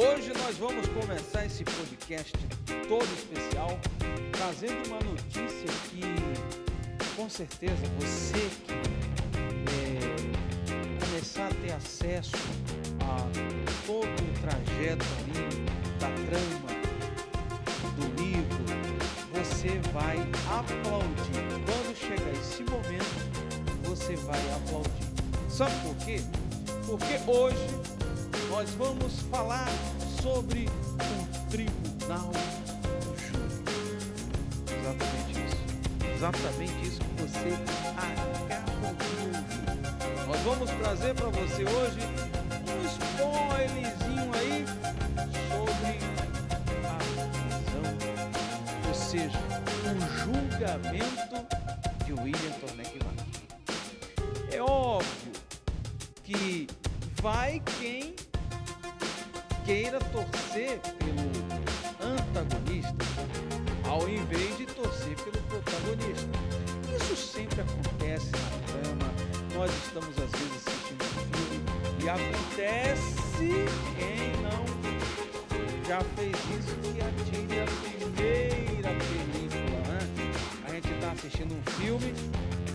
Hoje nós vamos começar esse podcast todo especial, trazendo uma notícia que, com certeza, você que é, começar a ter acesso a todo o trajeto ali da trama do livro, você vai aplaudir. Quando chegar esse momento, você vai aplaudir. Sabe por quê? Porque hoje nós vamos falar sobre o tribunal júri. Exatamente isso. Exatamente isso que você acabou de ouvir. Nós vamos trazer para você hoje um spoilerzinho aí sobre a prisão, ou seja, o julgamento de William Tornek É óbvio que vai quem queira torcer pelo antagonista ao invés de torcer pelo protagonista. Isso sempre acontece na trama. Nós estamos às vezes assistindo um filme e acontece quem não já fez isso que atire a primeira película, né? A gente está assistindo um filme,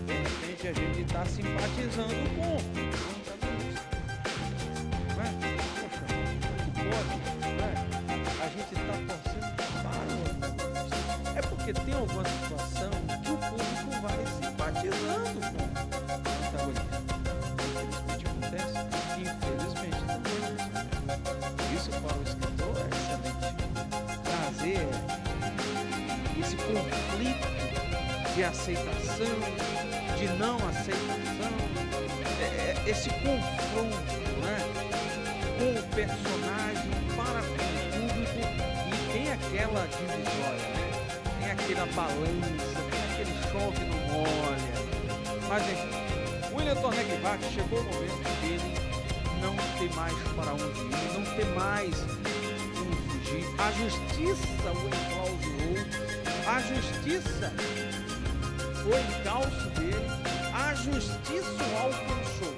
de repente a gente está simpatizando com É porque tem alguma situação que o público vai simpatizando com o protagonista. Infelizmente acontece. Infelizmente também. Isso para o escritor é excelente. Trazer esse conflito de aceitação, de não aceitação, é, é esse confronto né, com o personagem para com aquela divisória, né? Tem aquela balança, tem aquele chove no molha. Mas enfim, William Tornegbach chegou o momento dele não ter mais para onde ir, não ter mais como fugir. A justiça o enclausurou, a justiça foi encalço dele, a justiça o alcançou.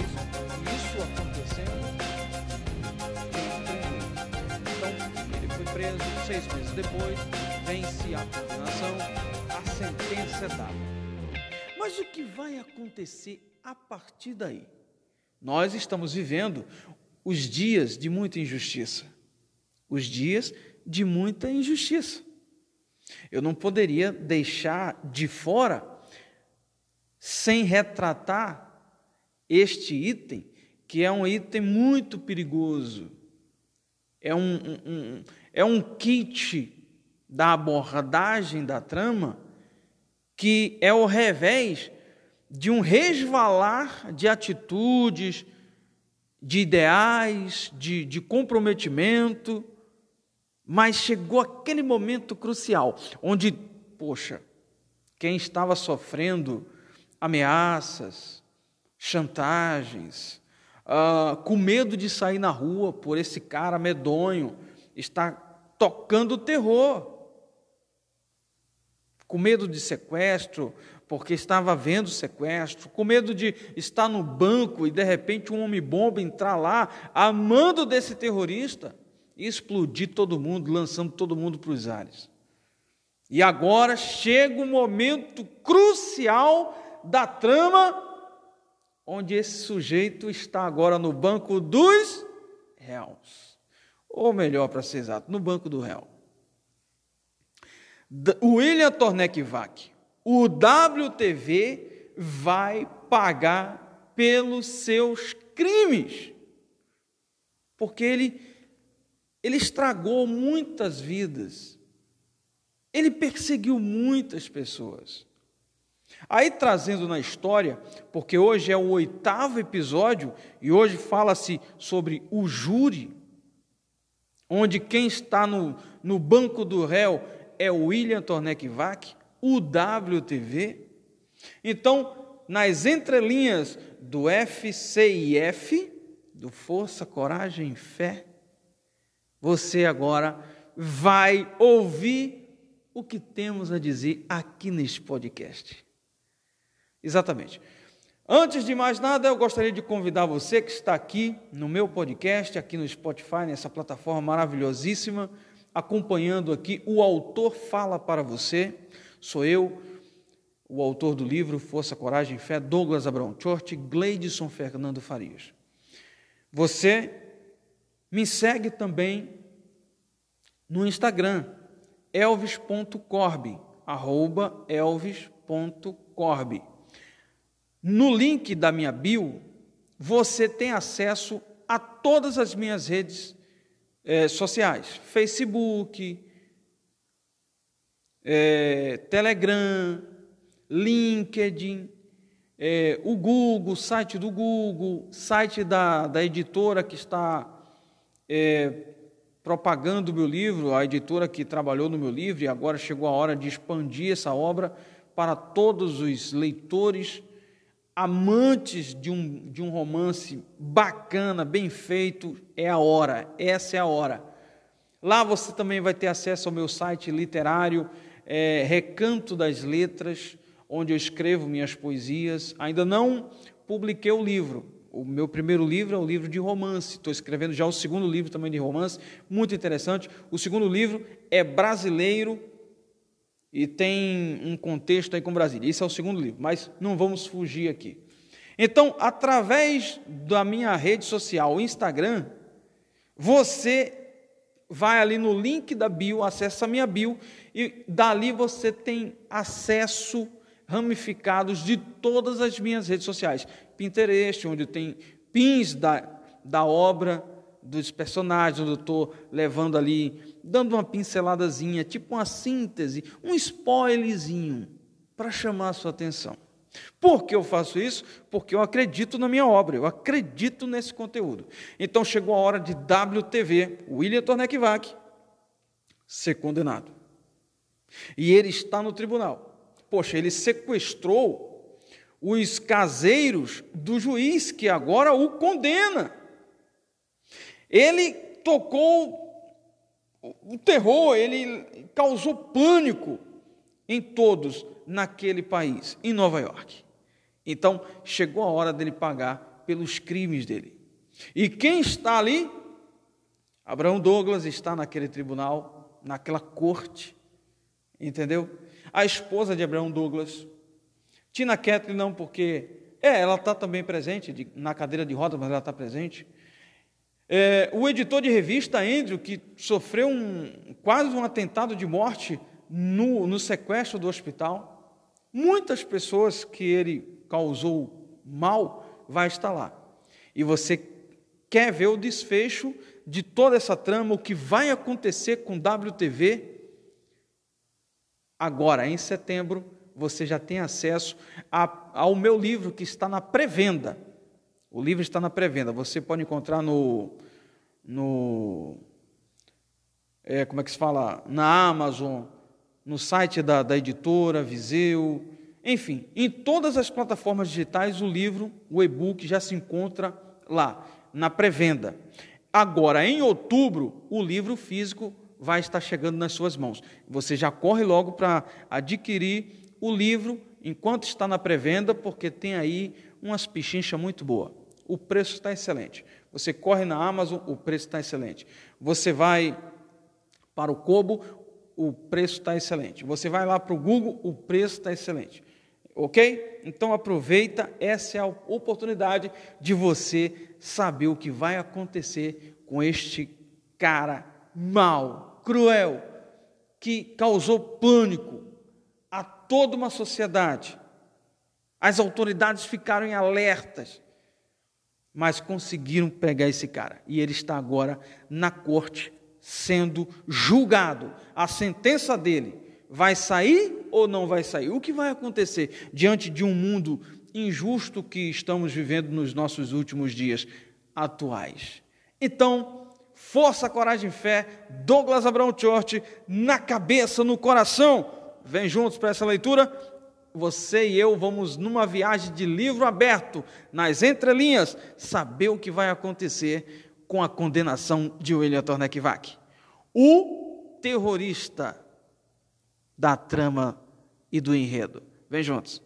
Isso, isso acontecendo preso, seis meses depois, vence a condenação, a sentença é dada. Mas o que vai acontecer a partir daí? Nós estamos vivendo os dias de muita injustiça. Os dias de muita injustiça. Eu não poderia deixar de fora sem retratar este item, que é um item muito perigoso. É um, um, é um kit da abordagem da trama que é o revés de um resvalar de atitudes, de ideais, de, de comprometimento, mas chegou aquele momento crucial onde, poxa, quem estava sofrendo ameaças, chantagens, uh, com medo de sair na rua por esse cara medonho, está tocando terror, com medo de sequestro, porque estava vendo sequestro, com medo de estar no banco e de repente um homem-bomba entrar lá, amando desse terrorista e explodir todo mundo, lançando todo mundo para os ares. E agora chega o momento crucial da trama, onde esse sujeito está agora no banco dos réus ou melhor, para ser exato, no Banco do Real. William Tornekvac, o WTV vai pagar pelos seus crimes, porque ele, ele estragou muitas vidas, ele perseguiu muitas pessoas. Aí trazendo na história, porque hoje é o oitavo episódio e hoje fala-se sobre o júri onde quem está no, no banco do réu é o William Tornekvac, o WTV. Então, nas entrelinhas do FCIF, do Força, Coragem e Fé, você agora vai ouvir o que temos a dizer aqui neste podcast. Exatamente. Antes de mais nada, eu gostaria de convidar você que está aqui no meu podcast, aqui no Spotify, nessa plataforma maravilhosíssima, acompanhando aqui o autor fala para você. Sou eu, o autor do livro Força, Coragem e Fé, Douglas Abrão Chort, Gleidson Fernando Farias. Você me segue também no Instagram, elvis.corb, arroba elvis.corb. No link da minha bio, você tem acesso a todas as minhas redes é, sociais: Facebook, é, Telegram, LinkedIn, é, o Google, site do Google, site da, da editora que está propagando o meu livro, a editora que trabalhou no meu livro, e agora chegou a hora de expandir essa obra para todos os leitores amantes de um, de um romance bacana, bem feito, é a hora, essa é a hora. Lá você também vai ter acesso ao meu site literário, é, Recanto das Letras, onde eu escrevo minhas poesias. Ainda não publiquei o livro. O meu primeiro livro é um livro de romance. Estou escrevendo já o segundo livro também de romance, muito interessante. O segundo livro é brasileiro e tem um contexto aí com Brasília. Esse é o segundo livro, mas não vamos fugir aqui. Então, através da minha rede social, o Instagram, você vai ali no link da bio, acessa a minha bio e dali você tem acesso ramificados de todas as minhas redes sociais. Pinterest, onde tem pins da, da obra, dos personagens, eu estou levando ali, dando uma pinceladazinha, tipo uma síntese, um spoilerzinho, para chamar a sua atenção. Por que eu faço isso? Porque eu acredito na minha obra, eu acredito nesse conteúdo. Então chegou a hora de WTV, William Tornekvac, ser condenado. E ele está no tribunal. Poxa, ele sequestrou os caseiros do juiz que agora o condena. Ele tocou o terror, ele causou pânico em todos naquele país, em Nova York. Então, chegou a hora dele pagar pelos crimes dele. E quem está ali? Abraão Douglas está naquele tribunal, naquela corte, entendeu? A esposa de Abraão Douglas. Tina Kathleen não, porque é, ela está também presente de, na cadeira de rodas, mas ela está presente. É, o editor de revista, Andrew, que sofreu um, quase um atentado de morte no, no sequestro do hospital, muitas pessoas que ele causou mal vai estar lá. E você quer ver o desfecho de toda essa trama, o que vai acontecer com WTV? Agora, em setembro, você já tem acesso a, ao meu livro que está na pré-venda. O livro está na pré-venda. Você pode encontrar no. no é, como é que se fala? Na Amazon, no site da, da editora, Viseu, enfim, em todas as plataformas digitais, o livro, o e-book já se encontra lá, na pré-venda. Agora, em outubro, o livro físico vai estar chegando nas suas mãos. Você já corre logo para adquirir o livro enquanto está na pré-venda, porque tem aí umas pichinchas muito boas o preço está excelente. Você corre na Amazon, o preço está excelente. Você vai para o Kobo, o preço está excelente. Você vai lá para o Google, o preço está excelente. Ok? Então aproveita, essa é a oportunidade de você saber o que vai acontecer com este cara mau, cruel, que causou pânico a toda uma sociedade. As autoridades ficaram em alertas mas conseguiram pegar esse cara. E ele está agora na corte sendo julgado. A sentença dele vai sair ou não vai sair? O que vai acontecer diante de um mundo injusto que estamos vivendo nos nossos últimos dias atuais? Então, força, coragem e fé, Douglas Abraão Chort, na cabeça, no coração. Vem juntos para essa leitura você e eu vamos numa viagem de livro aberto, nas entrelinhas, saber o que vai acontecer com a condenação de William Tornekvac. O terrorista da trama e do enredo. Vem juntos.